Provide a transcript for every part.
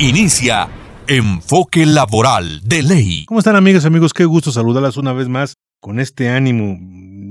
Inicia Enfoque Laboral de Ley. ¿Cómo están amigas amigos? Qué gusto saludarlas una vez más con este ánimo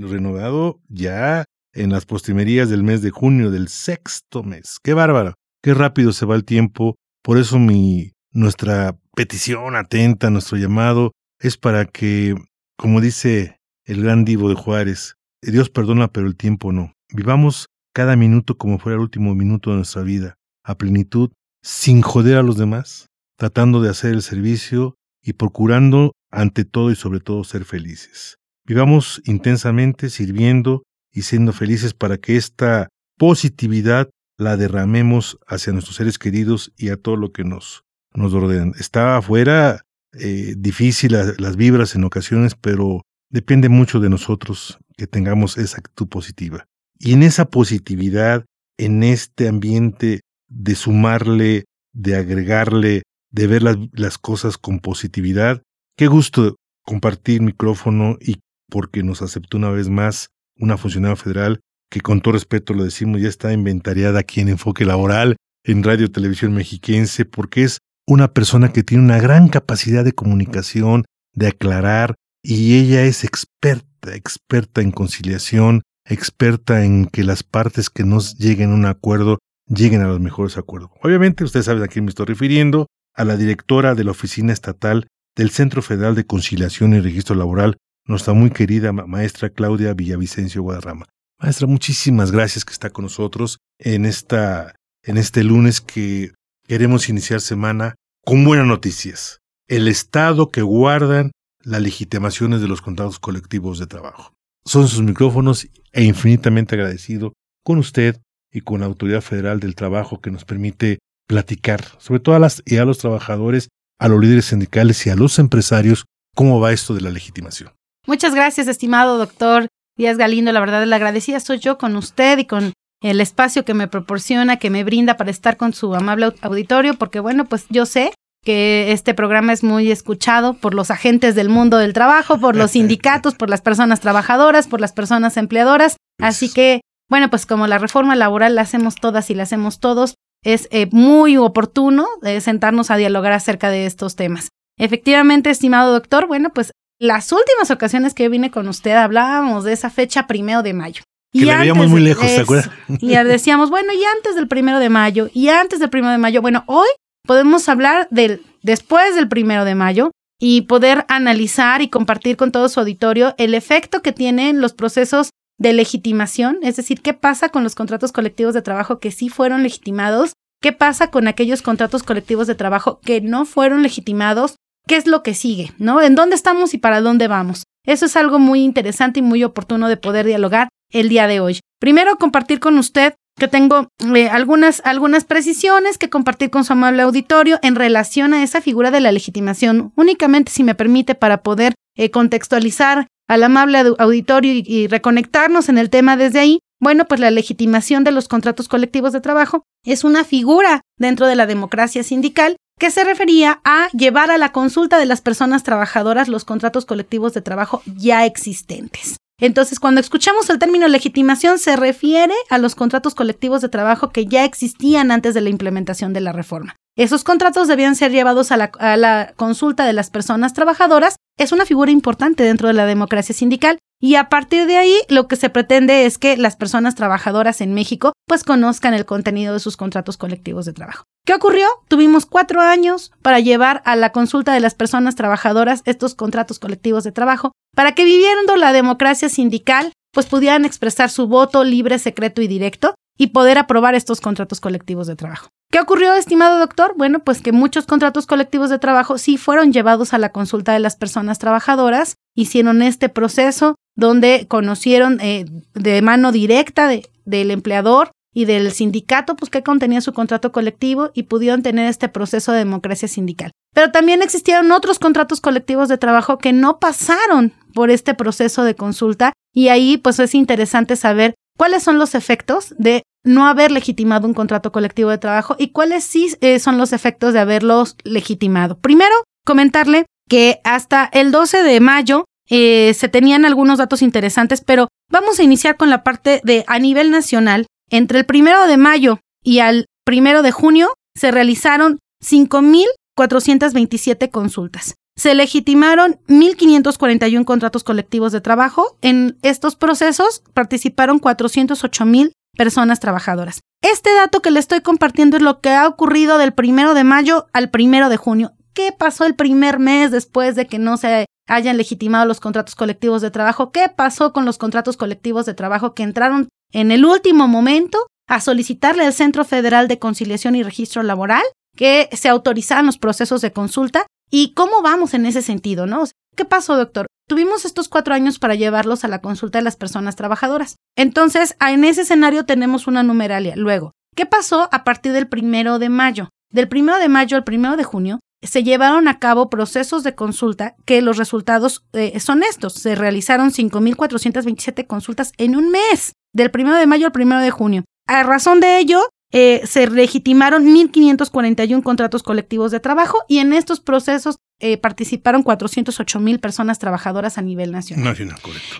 renovado ya en las postrimerías del mes de junio del sexto mes. Qué bárbaro, qué rápido se va el tiempo. Por eso mi nuestra petición atenta, nuestro llamado es para que, como dice el gran divo de Juárez, Dios perdona pero el tiempo no. Vivamos cada minuto como fuera el último minuto de nuestra vida, a plenitud sin joder a los demás, tratando de hacer el servicio y procurando ante todo y sobre todo ser felices. Vivamos intensamente sirviendo y siendo felices para que esta positividad la derramemos hacia nuestros seres queridos y a todo lo que nos, nos rodean. Está afuera eh, difícil las vibras en ocasiones, pero depende mucho de nosotros que tengamos esa actitud positiva. Y en esa positividad, en este ambiente de sumarle, de agregarle, de ver las, cosas con positividad. Qué gusto compartir micrófono y porque nos aceptó una vez más una funcionaria federal que con todo respeto lo decimos ya está inventariada aquí en Enfoque Laboral, en Radio Televisión Mexiquense, porque es una persona que tiene una gran capacidad de comunicación, de aclarar, y ella es experta, experta en conciliación, experta en que las partes que no lleguen a un acuerdo lleguen a los mejores acuerdos. Obviamente, ustedes saben a quién me estoy refiriendo, a la directora de la Oficina Estatal del Centro Federal de Conciliación y Registro Laboral, nuestra muy querida maestra Claudia Villavicencio Guadarrama. Maestra, muchísimas gracias que está con nosotros en, esta, en este lunes que queremos iniciar semana con buenas noticias. El estado que guardan las legitimaciones de los contratos colectivos de trabajo. Son sus micrófonos e infinitamente agradecido con usted, y con la Autoridad Federal del Trabajo que nos permite platicar, sobre todo a, las, y a los trabajadores, a los líderes sindicales y a los empresarios, cómo va esto de la legitimación. Muchas gracias, estimado doctor Díaz Galindo. La verdad, la agradecida soy yo con usted y con el espacio que me proporciona, que me brinda para estar con su amable auditorio, porque bueno, pues yo sé que este programa es muy escuchado por los agentes del mundo del trabajo, por los sindicatos, por las personas trabajadoras, por las personas empleadoras. Así que bueno, pues como la reforma laboral la hacemos todas y la hacemos todos, es eh, muy oportuno eh, sentarnos a dialogar acerca de estos temas. Efectivamente, estimado doctor, bueno, pues las últimas ocasiones que vine con usted hablábamos de esa fecha primero de mayo. Que y la veíamos muy lejos, ¿te acuerdas? Y decíamos, bueno, y antes del primero de mayo, y antes del primero de mayo, bueno, hoy podemos hablar del después del primero de mayo y poder analizar y compartir con todo su auditorio el efecto que tienen los procesos de legitimación, es decir, qué pasa con los contratos colectivos de trabajo que sí fueron legitimados, qué pasa con aquellos contratos colectivos de trabajo que no fueron legitimados, qué es lo que sigue, ¿no? ¿En dónde estamos y para dónde vamos? Eso es algo muy interesante y muy oportuno de poder dialogar el día de hoy. Primero, compartir con usted que tengo eh, algunas, algunas precisiones que compartir con su amable auditorio en relación a esa figura de la legitimación, únicamente si me permite para poder eh, contextualizar al amable auditorio y, reconectarnos en el tema desde ahí, bueno, pues la legitimación de los contratos colectivos de trabajo es una figura dentro de la democracia sindical que se refería a llevar a la consulta de las personas trabajadoras los contratos colectivos de trabajo ya existentes. Entonces, cuando escuchamos el término legitimación, se refiere a los contratos colectivos de trabajo que ya existían antes de la implementación de la reforma. Esos contratos debían ser llevados a la, consulta de las personas trabajadoras. Es una figura importante dentro de la democracia sindical y a partir de ahí lo que se pretende es que las personas trabajadoras en México pues conozcan el contenido de sus contratos colectivos de trabajo. ¿Qué ocurrió? Tuvimos cuatro años para llevar a la consulta de las personas trabajadoras estos contratos colectivos de trabajo para que viviendo la democracia sindical pues pudieran expresar su voto libre, secreto y directo y poder aprobar estos contratos colectivos de trabajo. ¿Qué ocurrió, estimado doctor? Bueno, pues que muchos contratos colectivos de trabajo sí fueron llevados a la consulta de las personas trabajadoras, hicieron este proceso donde conocieron eh, de mano directa del empleador y del sindicato, pues qué contenía su contrato colectivo y pudieron tener este proceso de democracia sindical. Pero también existieron otros contratos colectivos de trabajo que no pasaron por este proceso de consulta y ahí pues es interesante saber cuáles son los efectos de no haber legitimado un contrato colectivo de trabajo y cuáles sí eh, son los efectos de haberlos legitimado. Primero, comentarle que hasta el 12 de mayo eh, se tenían algunos datos interesantes, pero vamos a iniciar con la parte de a nivel nacional. Entre el primero de mayo y al primero de junio se realizaron 5.427 consultas. Se legitimaron 1.541 contratos colectivos de trabajo. En estos procesos participaron 408.000 personas trabajadoras. Este dato que le estoy compartiendo es lo que ha ocurrido del primero de mayo al primero de junio. ¿Qué pasó el primer mes después de que no se hayan legitimado los contratos colectivos de trabajo? ¿Qué pasó con los contratos colectivos de trabajo que entraron en el último momento a solicitarle al Centro Federal de Conciliación y Registro Laboral que se autorizaran los procesos de consulta ¿Y cómo vamos en ese sentido, no? ¿Qué pasó, doctor? Tuvimos estos cuatro años para llevarlos a la consulta de las personas trabajadoras. Entonces, en ese escenario tenemos una numeralia. Luego, ¿qué pasó a partir del primero de mayo? Del primero de mayo al primero de junio se llevaron a cabo procesos de consulta que los resultados eh, son estos. Se realizaron 5.427 consultas en un mes, del primero de mayo al primero de junio. A razón de ello, eh, se legitimaron 1.541 contratos colectivos de trabajo y en estos procesos eh, participaron 408 mil personas trabajadoras a nivel nacional.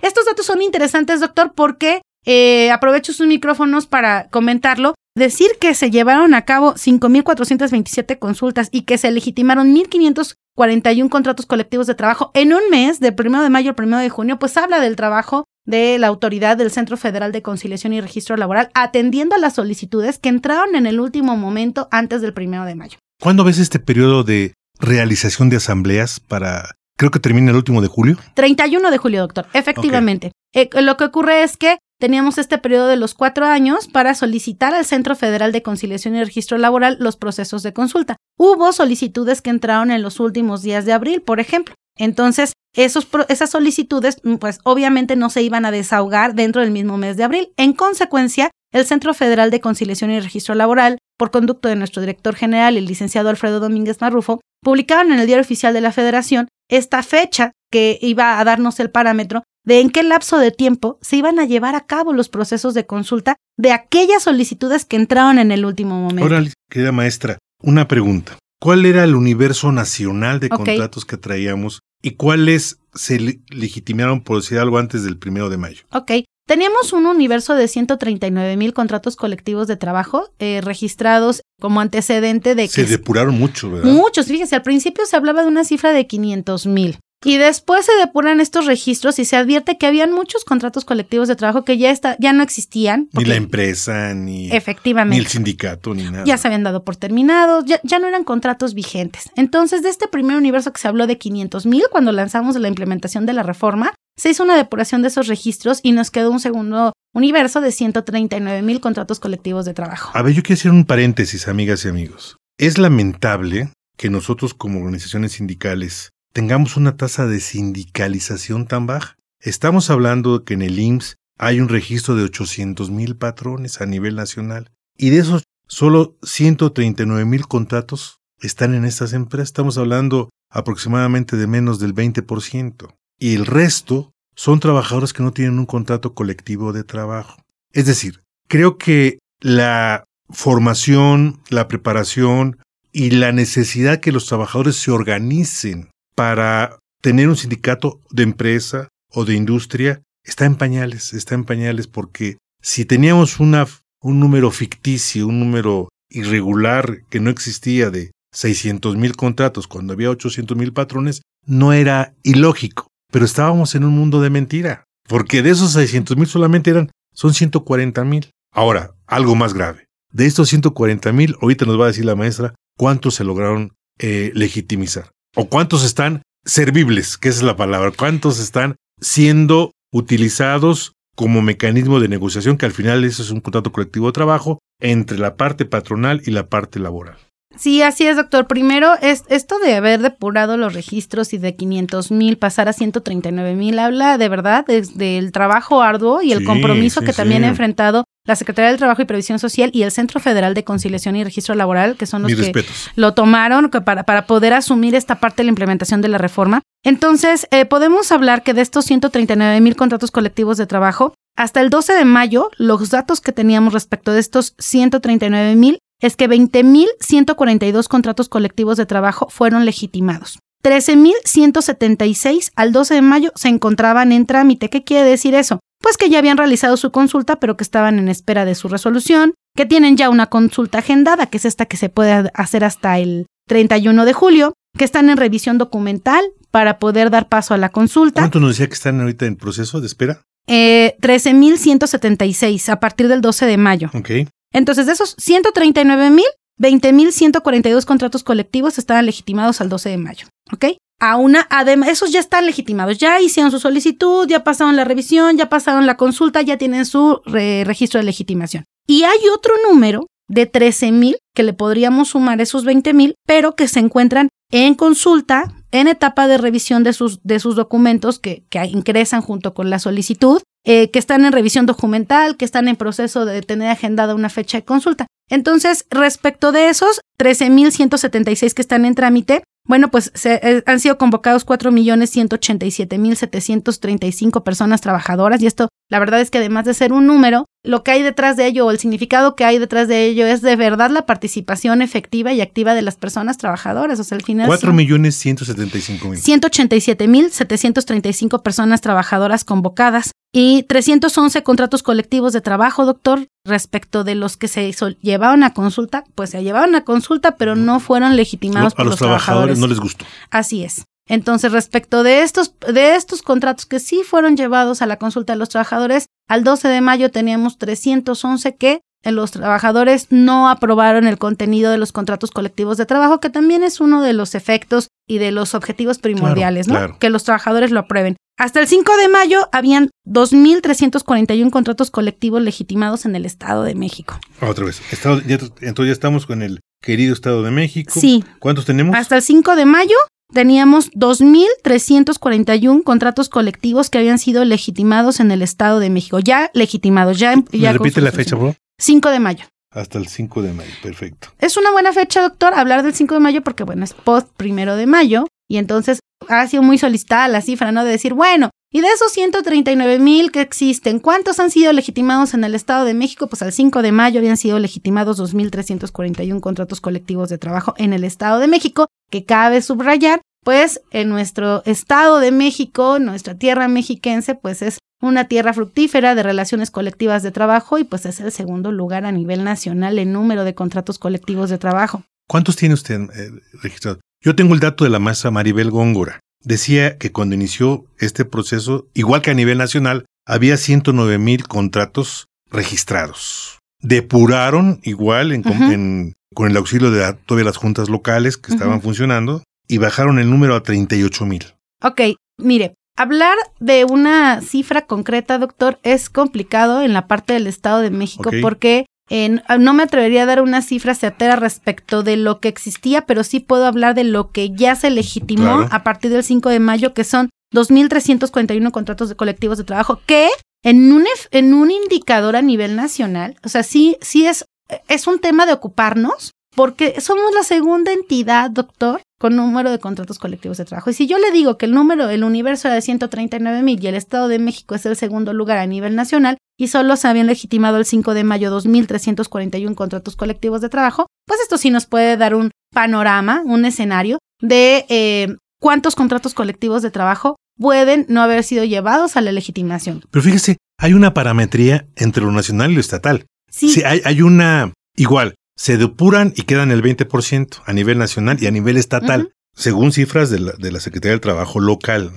Estos datos son interesantes, doctor, porque eh, aprovecho sus micrófonos para comentarlo. Decir que se llevaron a cabo 5.427 consultas y que se legitimaron 1.541 contratos colectivos de trabajo en un mes, del 1 de mayo al 1 de junio, pues habla del trabajo de la autoridad del Centro Federal de Conciliación y Registro Laboral atendiendo a las solicitudes que entraron en el último momento antes del primero de mayo. ¿Cuándo ves este periodo de realización de asambleas para, creo que termina el último de julio? 31 de julio, doctor, efectivamente. Eh, lo que ocurre es que teníamos este periodo de los cuatro años para solicitar al Centro Federal de Conciliación y Registro Laboral los procesos de consulta. Hubo solicitudes que entraron en los últimos días de abril, por ejemplo. Entonces, esos, esas solicitudes, mm, pues obviamente no se iban a desahogar dentro del mismo mes de abril. En consecuencia, el Centro Federal de Conciliación y Registro Laboral, por conducto de nuestro director general, el licenciado Alfredo Domínguez Marrufo, publicaron en el Diario Oficial de la Federación esta fecha que iba a darnos el parámetro de en qué lapso de tiempo se iban a llevar a cabo los procesos de consulta de aquellas solicitudes que entraron en el último momento. Ahora, querida maestra, una pregunta. ¿Cuál era el universo nacional de contratos que traíamos y cuáles se legitimaron, por decir algo, antes del primero de mayo? Ok. Teníamos un universo de 139 mil contratos colectivos de trabajo eh, registrados como antecedente de que... Se depuraron mucho, ¿verdad? Muchos, fíjese, al principio se hablaba de una cifra de 500 mil. Y después se depuran estos registros y se advierte que habían muchos contratos colectivos de trabajo que ya, está, ya no existían. Ni la empresa, ni, efectivamente, ni el sindicato, ni nada. Ya se habían dado por terminados, ya, ya no eran contratos vigentes. Entonces, de este primer universo que se habló de 500 mil cuando lanzamos la implementación de la reforma, se hizo una depuración de esos registros y nos quedó un segundo universo de 139 mil contratos colectivos de trabajo. A ver, yo quiero hacer un paréntesis, amigas y amigos. Es lamentable que nosotros como organizaciones sindicales tengamos una tasa de sindicalización tan baja. Estamos hablando de que en el IMSS hay un registro de 800 mil patrones a nivel nacional y de esos solo 139 mil contratos están en estas empresas. Estamos hablando aproximadamente de menos del 20%. Y el resto son trabajadores que no tienen un contrato colectivo de trabajo. Es decir, creo que la formación, la preparación y la necesidad que los trabajadores se organicen para tener un sindicato de empresa o de industria está en pañales, está en pañales porque si teníamos un número ficticio, un número irregular que no existía de 600 mil contratos cuando había 800 mil patrones, no era ilógico. Pero estábamos en un mundo de mentira, porque de esos 600 mil solamente eran, son 140 mil. Ahora, algo más grave. De estos 140 mil, ahorita nos va a decir la maestra cuántos se lograron eh, legitimizar o cuántos están servibles, que esa es la palabra, cuántos están siendo utilizados como mecanismo de negociación, que al final eso es un contrato colectivo de trabajo entre la parte patronal y la parte laboral. Sí, así es, doctor. Primero, es esto de haber depurado los registros y de 500 mil pasar a 139 mil habla de verdad del trabajo arduo y el Sí, compromiso sí, que también ha enfrentado la Secretaría del Trabajo y Previsión Social y el Centro Federal de Conciliación y Registro Laboral, que son los Mis que respetos. lo tomaron para, para poder asumir esta parte de la implementación de la reforma. Entonces, eh, podemos hablar que de estos 139 mil contratos colectivos de trabajo, hasta el 12 de mayo, los datos que teníamos respecto de estos 139 mil es que 20 mil 142 contratos colectivos de trabajo fueron legitimados. 13.176 al 12 de mayo se encontraban en trámite. ¿Qué quiere decir eso? Pues que ya habían realizado su consulta, pero que estaban en espera de su resolución, que tienen ya una consulta agendada, que es esta que se puede hacer hasta el 31 de julio, que están en revisión documental para poder dar paso a la consulta. ¿Cuánto nos decía que están ahorita en proceso de espera? Eh, 13.176 a partir del 12 de mayo. Ok. Entonces, de esos 139.000, 20.142 contratos colectivos estaban legitimados al 12 de mayo. ¿Ok? A una, además, esos ya están legitimados, ya hicieron su solicitud, ya pasaron la revisión, ya pasaron la consulta, ya tienen su re- registro de legitimación. Y hay otro número de 13.000 que le podríamos sumar esos 20.000, pero que se encuentran en consulta, en etapa de revisión de sus, de sus documentos que, que ingresan junto con la solicitud, eh, que están en revisión documental, que están en proceso de tener agendada una fecha de consulta. Entonces, respecto de esos 13.176 que están en trámite, bueno, pues se, eh, han sido convocados 4.187.735 personas trabajadoras y esto, la verdad es que además de ser un número, lo que hay detrás de ello o el significado que hay detrás de ello es de verdad la participación efectiva y activa de las personas trabajadoras. O sea, al final... 4 son- millones 175 mil. 187.735 personas trabajadoras convocadas y 311 contratos colectivos de trabajo, doctor, respecto de los que se sol- llevaron a consulta, pues se llevaron a consulta, pero no fueron legitimados por los, los, trabajadores trabajadores. no les gustó. Así es. Entonces, respecto de estos, de estos contratos que sí fueron llevados a la consulta de los trabajadores, al 12 de mayo teníamos 311 que los trabajadores no aprobaron el contenido de los contratos colectivos de trabajo, que también es uno de los efectos y de los objetivos primordiales, ¿no? claro. Que los trabajadores lo aprueben. Hasta el 5 de mayo habían 2.341 contratos colectivos legitimados en el Estado de México. Otra vez. Estado- ya- entonces ya estamos con el querido Estado de México. Sí. ¿Cuántos tenemos? Hasta el 5 de mayo teníamos 2.341 contratos colectivos que habían sido legitimados en el Estado de México. Ya legitimados, ya. ¿Me ya repite la fecha, por favor? 5 de mayo. Hasta el 5 de mayo. Perfecto. Es una buena fecha, doctor, hablar del 5 de mayo porque, bueno, es post primero de mayo y entonces ha sido muy solicitada la cifra, ¿no? De decir, bueno, y de esos 139 mil que existen, ¿cuántos han sido legitimados en el Estado de México? Pues al 5 de mayo habían sido legitimados 2.341 contratos colectivos de trabajo en el Estado de México, que cabe subrayar, pues en nuestro Estado de México, nuestra tierra mexiquense, pues es una tierra fructífera de relaciones colectivas de trabajo y pues es el segundo lugar a nivel nacional en número de contratos colectivos de trabajo. ¿Cuántos tiene usted eh, registrado? Yo tengo el dato de la maestra Maribel Góngora. Decía que cuando inició este proceso, igual que a nivel nacional, había 109 mil contratos registrados. Depuraron igual en- en- con el auxilio de la- todas las juntas locales que estaban funcionando y bajaron el número a 38 mil. Ok, mire, hablar de una cifra concreta, doctor, es complicado en la parte del Estado de México porque en- no me atrevería a dar una cifra certera respecto de lo que existía, pero sí puedo hablar de lo que ya se legitimó Claro. a partir del 5 de mayo, que son 2.341 contratos de colectivos de trabajo, que en un, en un indicador a nivel nacional, o sea, sí, sí es, es un tema de ocuparnos, porque somos la segunda entidad, doctor, con número de contratos colectivos de trabajo. Y si yo le digo que el número, el universo era de 139 mil y el Estado de México es el segundo lugar a nivel nacional y solo se habían legitimado el 5 de mayo 2.341 contratos colectivos de trabajo, pues esto sí nos puede dar un panorama, un escenario de eh, cuántos contratos colectivos de trabajo pueden no haber sido llevados a la legitimación. Pero fíjese, hay una parametría entre lo nacional y lo estatal. Sí, Sí, hay, hay una igual. Se depuran y quedan el 20% a nivel nacional y a nivel estatal, según cifras de la, de la Secretaría del Trabajo local.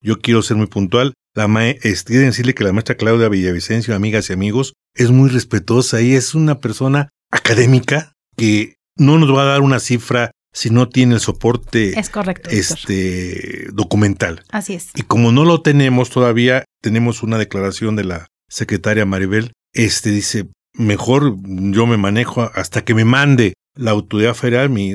Yo quiero ser muy puntual. La mae- quiero decirle que la maestra Claudia Villavicencio, amigas y amigos, es muy respetuosa y es una persona académica que no nos va a dar una cifra si no tiene el soporte es correcto. doctor. este, documental. Así es. Y como no lo tenemos todavía, tenemos una declaración de la secretaria Maribel. Este dice, mejor yo me manejo hasta que me mande la autoridad federal mi,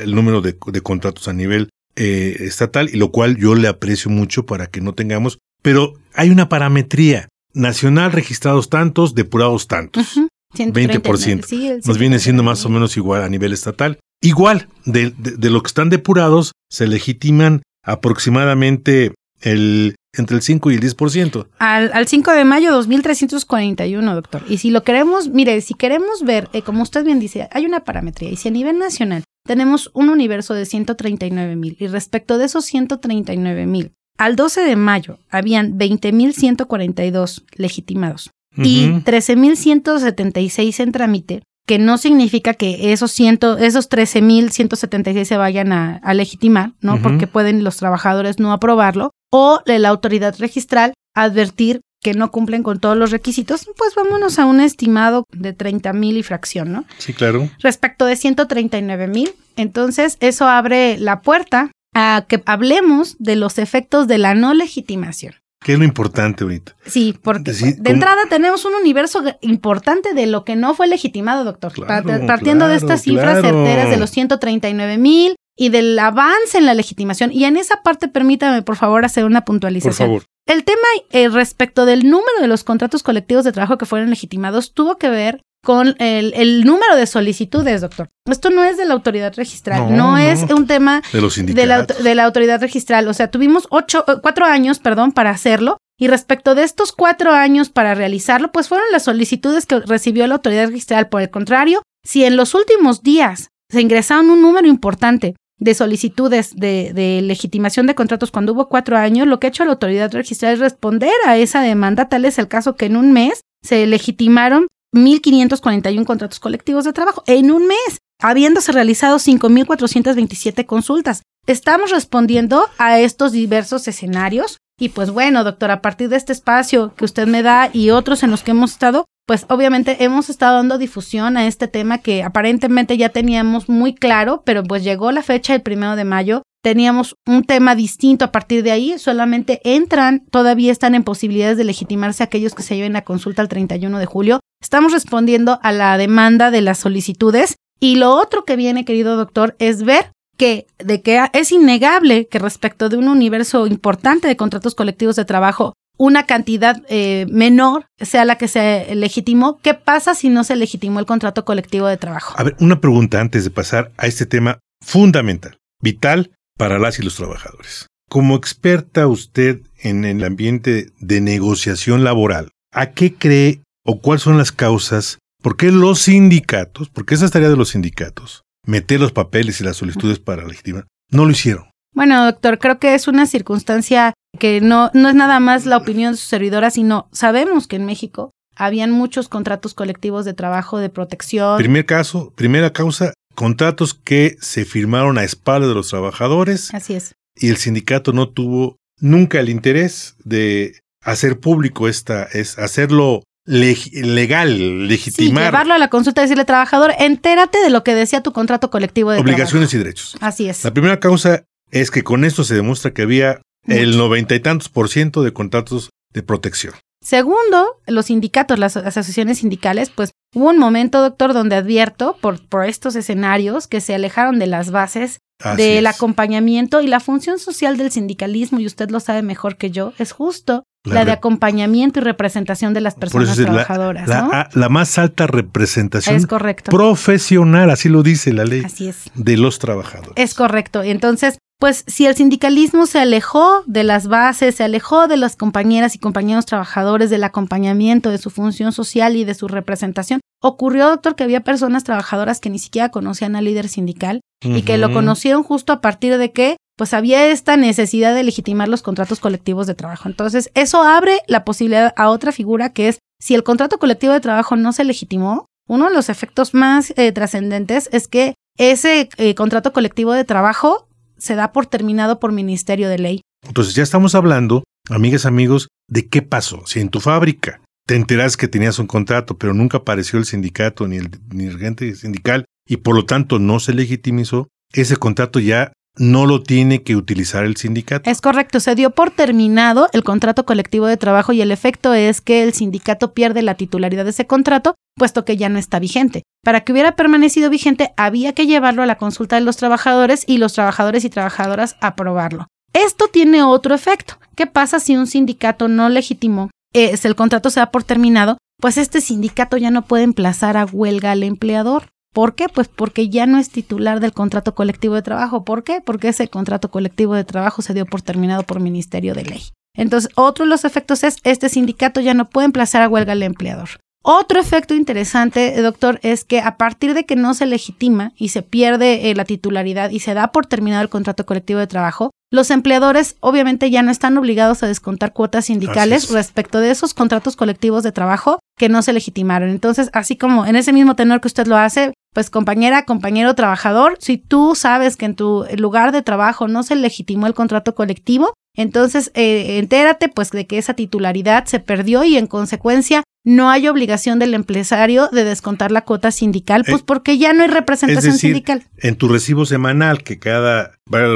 el número de, de contratos a nivel eh, estatal, y lo cual yo le aprecio mucho para que no tengamos, pero hay una parametría. Nacional registrados tantos, depurados tantos. Ujú, 20%. Sí, el Nos viene siendo 139,000. más o menos igual a nivel estatal. Igual, de, de, de lo que están depurados, se legitiman aproximadamente el entre el 5 y el 10%. Al, al 5 de mayo 2341, doctor. Y si lo queremos, mire, si queremos ver, eh, como usted bien dice, hay una parametría. Y si a nivel nacional tenemos un universo de 139 mil y respecto de esos 139 mil, al 12 de mayo habían 20.142 legitimados y Ujú. 13.176 en trámite, que no significa que esos, ciento, esos 13.176 se vayan a, a legitimar, ¿no? Porque pueden los trabajadores no aprobarlo, o de la autoridad registral advertir que no cumplen con todos los requisitos, pues vámonos a un estimado de 30.000 y fracción, ¿no? Sí, claro. Respecto de 139.000, entonces eso abre la puerta a que hablemos de los efectos de la no legitimación. ¿Qué es lo importante ahorita? Sí, porque de entrada tenemos un universo importante de lo que no fue legitimado, doctor. Claro, Partiendo de estas cifras claro. certeras de los 139 mil y del avance en la legitimación. Y en esa parte, permítame, por favor, hacer una Por puntualización. favor. El tema eh, respecto del número de los contratos colectivos de trabajo que fueron legitimados tuvo que ver con el, el número de solicitudes, doctor. Esto no es de la autoridad registral, No, no, no. es un tema De los de la, de la autoridad registral. O sea, tuvimos ocho, eh, cuatro años, perdón, para hacerlo. Y respecto de estos cuatro años para realizarlo, pues fueron las solicitudes que recibió la autoridad registral. Por el contrario, si en los últimos días se ingresaron un número importante de solicitudes de, de legitimación de contratos cuando hubo cuatro años, lo que ha hecho la autoridad registral es responder a esa demanda. Tal es el caso que en un mes se legitimaron 1.541 contratos colectivos de trabajo. En un mes, habiéndose realizado 5.427 consultas. Estamos respondiendo a estos diversos escenarios. Y pues bueno, doctor, a partir de este espacio que usted me da y otros en los que hemos estado, pues obviamente hemos estado dando difusión a este tema que aparentemente ya teníamos muy claro, pero pues llegó la fecha el primero de mayo. Teníamos un tema distinto a partir de ahí, solamente entran, todavía están en posibilidades de legitimarse aquellos que se lleven a consulta el 31 de julio. Estamos respondiendo a la demanda de las solicitudes y lo otro que viene, querido doctor, es ver que de que es innegable que respecto de un universo importante de contratos colectivos de trabajo, una cantidad eh, menor sea la que se legitimó. ¿Qué pasa si no se legitimó el contrato colectivo de trabajo? A ver, una pregunta antes de pasar a este tema fundamental, vital para las y los trabajadores. Como experta usted en el ambiente de negociación laboral, ¿a qué cree o cuáles son las causas? ¿Por qué los sindicatos, porque esa es tarea de los sindicatos, meter los papeles y las solicitudes para legitimar, no lo hicieron? Bueno, doctor, creo que es una circunstancia que no, no es nada más la opinión de su servidora, sino sabemos que en México habían muchos contratos colectivos de trabajo de protección. Primer caso, primera causa, contratos que se firmaron a espaldas de los trabajadores Así es. y el sindicato no tuvo nunca el interés de hacer público esta, es hacerlo leg- legal, Sí, legitimar llevarlo a la consulta y decirle, trabajador, entérate de lo que decía tu contrato colectivo de obligaciones trabajo. y derechos. Así es. La primera causa es que con esto se demuestra que había el noventa y tantos por ciento de contratos de protección. Segundo, los sindicatos, las asociaciones sindicales, pues hubo un momento, doctor, donde advierto por, por estos escenarios que se alejaron de las bases Así del es. acompañamiento y la función social del sindicalismo, y usted lo sabe mejor que yo, es justo La la, de acompañamiento y representación de las Por eso personas trabajadoras, la- la más alta representación Es correcto. profesional, así lo dice la ley, Así es. de los trabajadores. Es correcto. Entonces, pues si el sindicalismo se alejó de las bases, se alejó de las compañeras y compañeros trabajadores, del acompañamiento, de su función social y de su representación, ocurrió, doctor, que había personas trabajadoras que ni siquiera conocían al líder sindical y que lo conocieron justo a partir de que pues había esta necesidad de legitimar los contratos colectivos de trabajo. Entonces, eso abre la posibilidad a otra figura que es si el contrato colectivo de trabajo no se legitimó, uno de los efectos más eh, trascendentes es que ese eh, contrato colectivo de trabajo se da por terminado por Ministerio de Ley. Entonces ya estamos hablando, amigas, amigos, de qué pasó. Si en tu fábrica te enteras que tenías un contrato, pero nunca apareció el sindicato ni el, dirigente sindical y por lo tanto no se legitimizó, ese contrato ya no lo tiene que utilizar el sindicato. Es correcto, se dio por terminado el contrato colectivo de trabajo y el efecto es que el sindicato pierde la titularidad de ese contrato, puesto que ya no está vigente. Para que hubiera permanecido vigente, había que llevarlo a la consulta de los trabajadores y los trabajadores y trabajadoras aprobarlo. Esto tiene otro efecto. ¿Qué pasa si un sindicato no legitimó, es el contrato se da por terminado? Pues este sindicato ya no puede emplazar a huelga al empleador. ¿Por qué? Pues porque ya no es titular del contrato colectivo de trabajo. ¿Por qué? Porque ese contrato colectivo de trabajo se dio por terminado por Ministerio de Ley. Entonces, otro de los efectos es, este sindicato ya no puede emplazar a huelga al empleador. Otro efecto interesante, doctor, es que a partir de que no se legitima y se pierde eh, la titularidad y se da por terminado el contrato colectivo de trabajo, los empleadores obviamente ya no están obligados a descontar cuotas sindicales respecto de esos contratos colectivos de trabajo que no se legitimaron. Entonces, así como en ese mismo tenor que usted lo hace, pues compañera, compañero trabajador, si tú sabes que en tu lugar de trabajo no se legitimó el contrato colectivo, entonces eh, entérate pues de que esa titularidad se perdió y en consecuencia no hay obligación del empresario de descontar la cuota sindical, pues eh, porque ya no hay representación sindical. En tu recibo semanal, que cada, vaya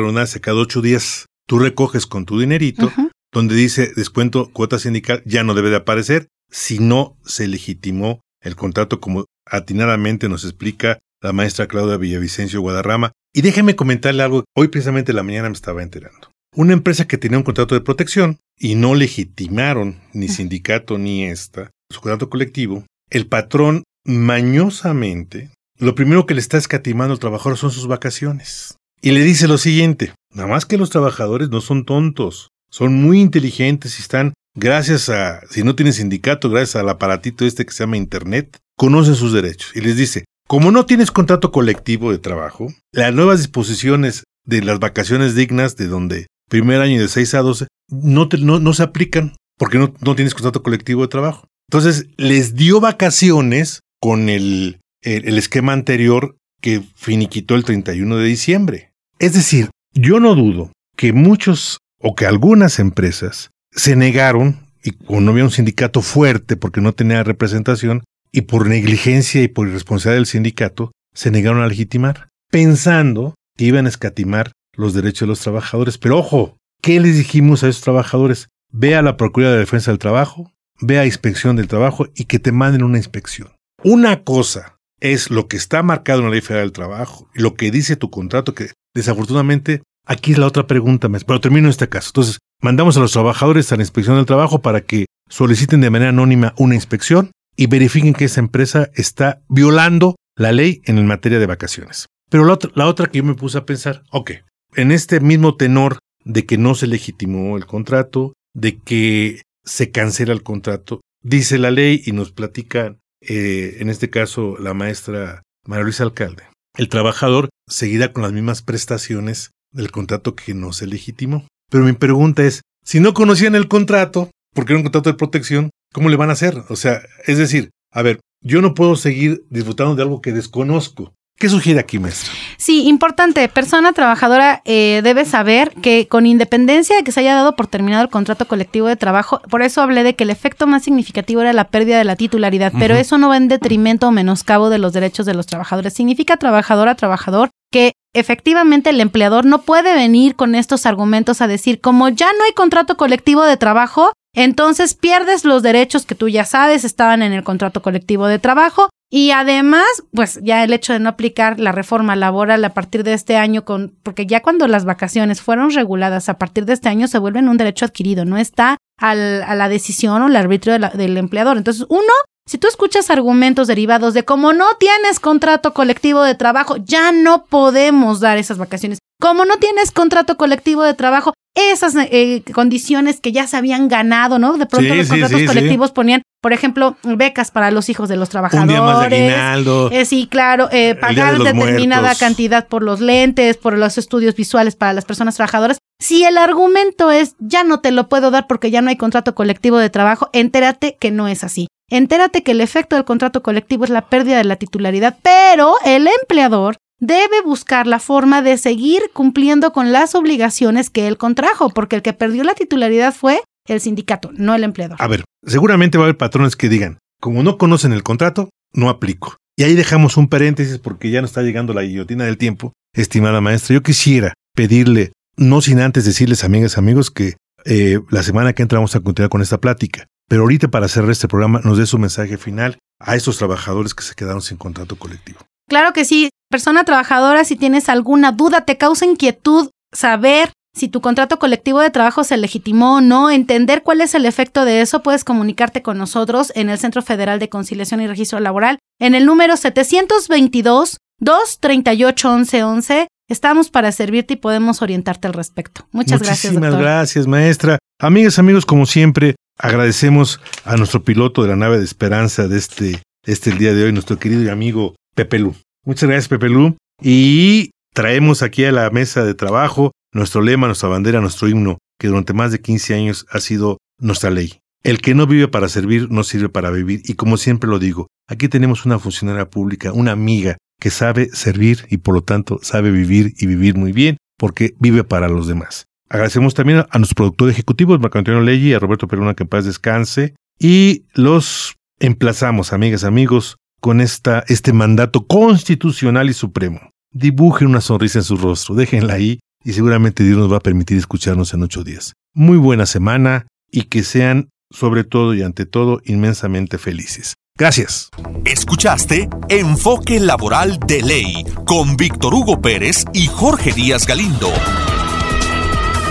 cada ocho días, tú recoges con tu dinerito, donde dice descuento cuota sindical, ya no debe de aparecer si no se legitimó el contrato como atinadamente nos explica la maestra Claudia Villavicencio Guadarrama. Y déjeme comentarle algo, hoy precisamente la mañana me estaba enterando. Una empresa que tenía un contrato de protección y no legitimaron ni sindicato ni esta, su contrato colectivo, el patrón mañosamente, lo primero que le está escatimando al trabajador son sus vacaciones. Y le dice lo siguiente, nada más que los trabajadores no son tontos, son muy inteligentes y están, gracias a, si no tienen sindicato, gracias al aparatito este que se llama Internet, conocen sus derechos. Y les dice, como no tienes contrato colectivo de trabajo, las nuevas disposiciones de las vacaciones dignas de donde primer año de 6 a 12 no, no, se aplican porque no, no tienes contrato colectivo de trabajo. Entonces, les dio vacaciones con el, el, esquema anterior que finiquitó el 31 de diciembre. Es decir, yo no dudo que muchos o que algunas empresas se negaron, y no había un sindicato fuerte porque no tenía representación, y por negligencia y por irresponsabilidad del sindicato, se negaron a legitimar, pensando que iban a escatimar los derechos de los trabajadores. Pero ojo, ¿qué les dijimos a esos trabajadores? Ve a la Procuraduría de Defensa del Trabajo, ve a inspección del trabajo y que te manden una inspección. Una cosa es lo que está marcado en la Ley Federal del Trabajo lo que dice tu contrato, que desafortunadamente aquí es la otra pregunta, pero termino este caso. Entonces, mandamos a los trabajadores a la inspección del trabajo para que soliciten de manera anónima una inspección y verifiquen que esa empresa está violando la ley en materia de vacaciones. Pero la otra, la otra que yo me puse a pensar, ok, en este mismo tenor de que no se legitimó el contrato, de que se cancela el contrato. Dice la ley y nos platica, eh, en este caso, la maestra María Luisa Alcalde. El trabajador seguirá con las mismas prestaciones del contrato que no se legitimó. Pero mi pregunta es, si no conocían el contrato, porque era un contrato de protección, ¿cómo le van a hacer? O sea, es decir, a ver, yo no puedo seguir disfrutando de algo que desconozco. ¿Qué sugiere aquí, maestro? Sí, importante. Persona trabajadora eh, debe saber que con independencia de que se haya dado por terminado el contrato colectivo de trabajo, por eso hablé de que el efecto más significativo era la pérdida de la titularidad, pero eso no va en detrimento o menoscabo de los derechos de los trabajadores. Significa trabajadora, trabajador, que efectivamente el empleador no puede venir con estos argumentos a decir, como ya no hay contrato colectivo de trabajo, entonces pierdes los derechos que tú ya sabes estaban en el contrato colectivo de trabajo y además, pues ya el hecho de no aplicar la reforma laboral a partir de este año, con, porque ya cuando las vacaciones fueron reguladas a partir de este año se vuelven un derecho adquirido, no está al, a la decisión o el arbitrio del empleador. Entonces, uno, si tú escuchas argumentos derivados de como no tienes contrato colectivo de trabajo, ya no podemos dar esas vacaciones. Como no tienes contrato colectivo de trabajo, esas eh, condiciones que ya se habían ganado, ¿no? De pronto los contratos colectivos ponían, por ejemplo, becas para los hijos de los trabajadores. Un día más de aguinaldo. Eh, sí, claro, eh, pagar determinada cantidad por los lentes, por los estudios visuales para las personas trabajadoras. Si el argumento es ya no te lo puedo dar porque ya no hay contrato colectivo de trabajo, entérate que no es así. Entérate que el efecto del contrato colectivo es la pérdida de la titularidad, pero el empleador debe buscar la forma de seguir cumpliendo con las obligaciones que él contrajo, porque el que perdió la titularidad fue el sindicato, no el empleador. A ver, seguramente va a haber patrones que digan, como no conocen el contrato, no aplico. Y ahí dejamos un paréntesis porque ya no está llegando la guillotina del tiempo. Estimada maestra, yo quisiera pedirle, no sin antes decirles, amigas, amigos, que eh, la semana que entra vamos a continuar con esta plática. Pero ahorita para cerrar este programa nos dé su mensaje final a estos trabajadores que se quedaron sin contrato colectivo. Claro que sí. Persona trabajadora, si tienes alguna duda, te causa inquietud saber si tu contrato colectivo de trabajo se legitimó o no, entender cuál es el efecto de eso, puedes comunicarte con nosotros en el Centro Federal de Conciliación y Registro Laboral en el número 722 238 1111. Estamos para servirte y podemos orientarte al respecto. Muchas gracias. Muchísimas gracias, maestra. Amigas, amigos, como siempre, agradecemos a nuestro piloto de la nave de esperanza de este, este el día de hoy, nuestro querido y amigo Pepe Lu. Muchas gracias, Pepe Lu. Y traemos aquí a la mesa de trabajo nuestro lema, nuestra bandera, nuestro himno, que durante más de 15 años ha sido nuestra ley. El que no vive para servir no sirve para vivir y como siempre lo digo, aquí tenemos una funcionaria pública, una amiga que sabe servir y por lo tanto sabe vivir y vivir muy bien porque vive para los demás. Agradecemos también a nuestro productor ejecutivo, Marco Antonio Leggi, y a Roberto Peruna, que en paz descanse. Y los emplazamos, amigas, amigos, con esta, este mandato constitucional y supremo. Dibujen una sonrisa en su rostro, déjenla ahí y seguramente Dios nos va a permitir escucharnos en ocho días. Muy buena semana y que sean, sobre todo y ante todo, inmensamente felices. Gracias. Escuchaste Enfoque Laboral de Ley con Víctor Hugo Pérez y Jorge Díaz Galindo.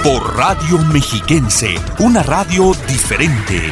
Por Radio Mexiquense, una radio diferente.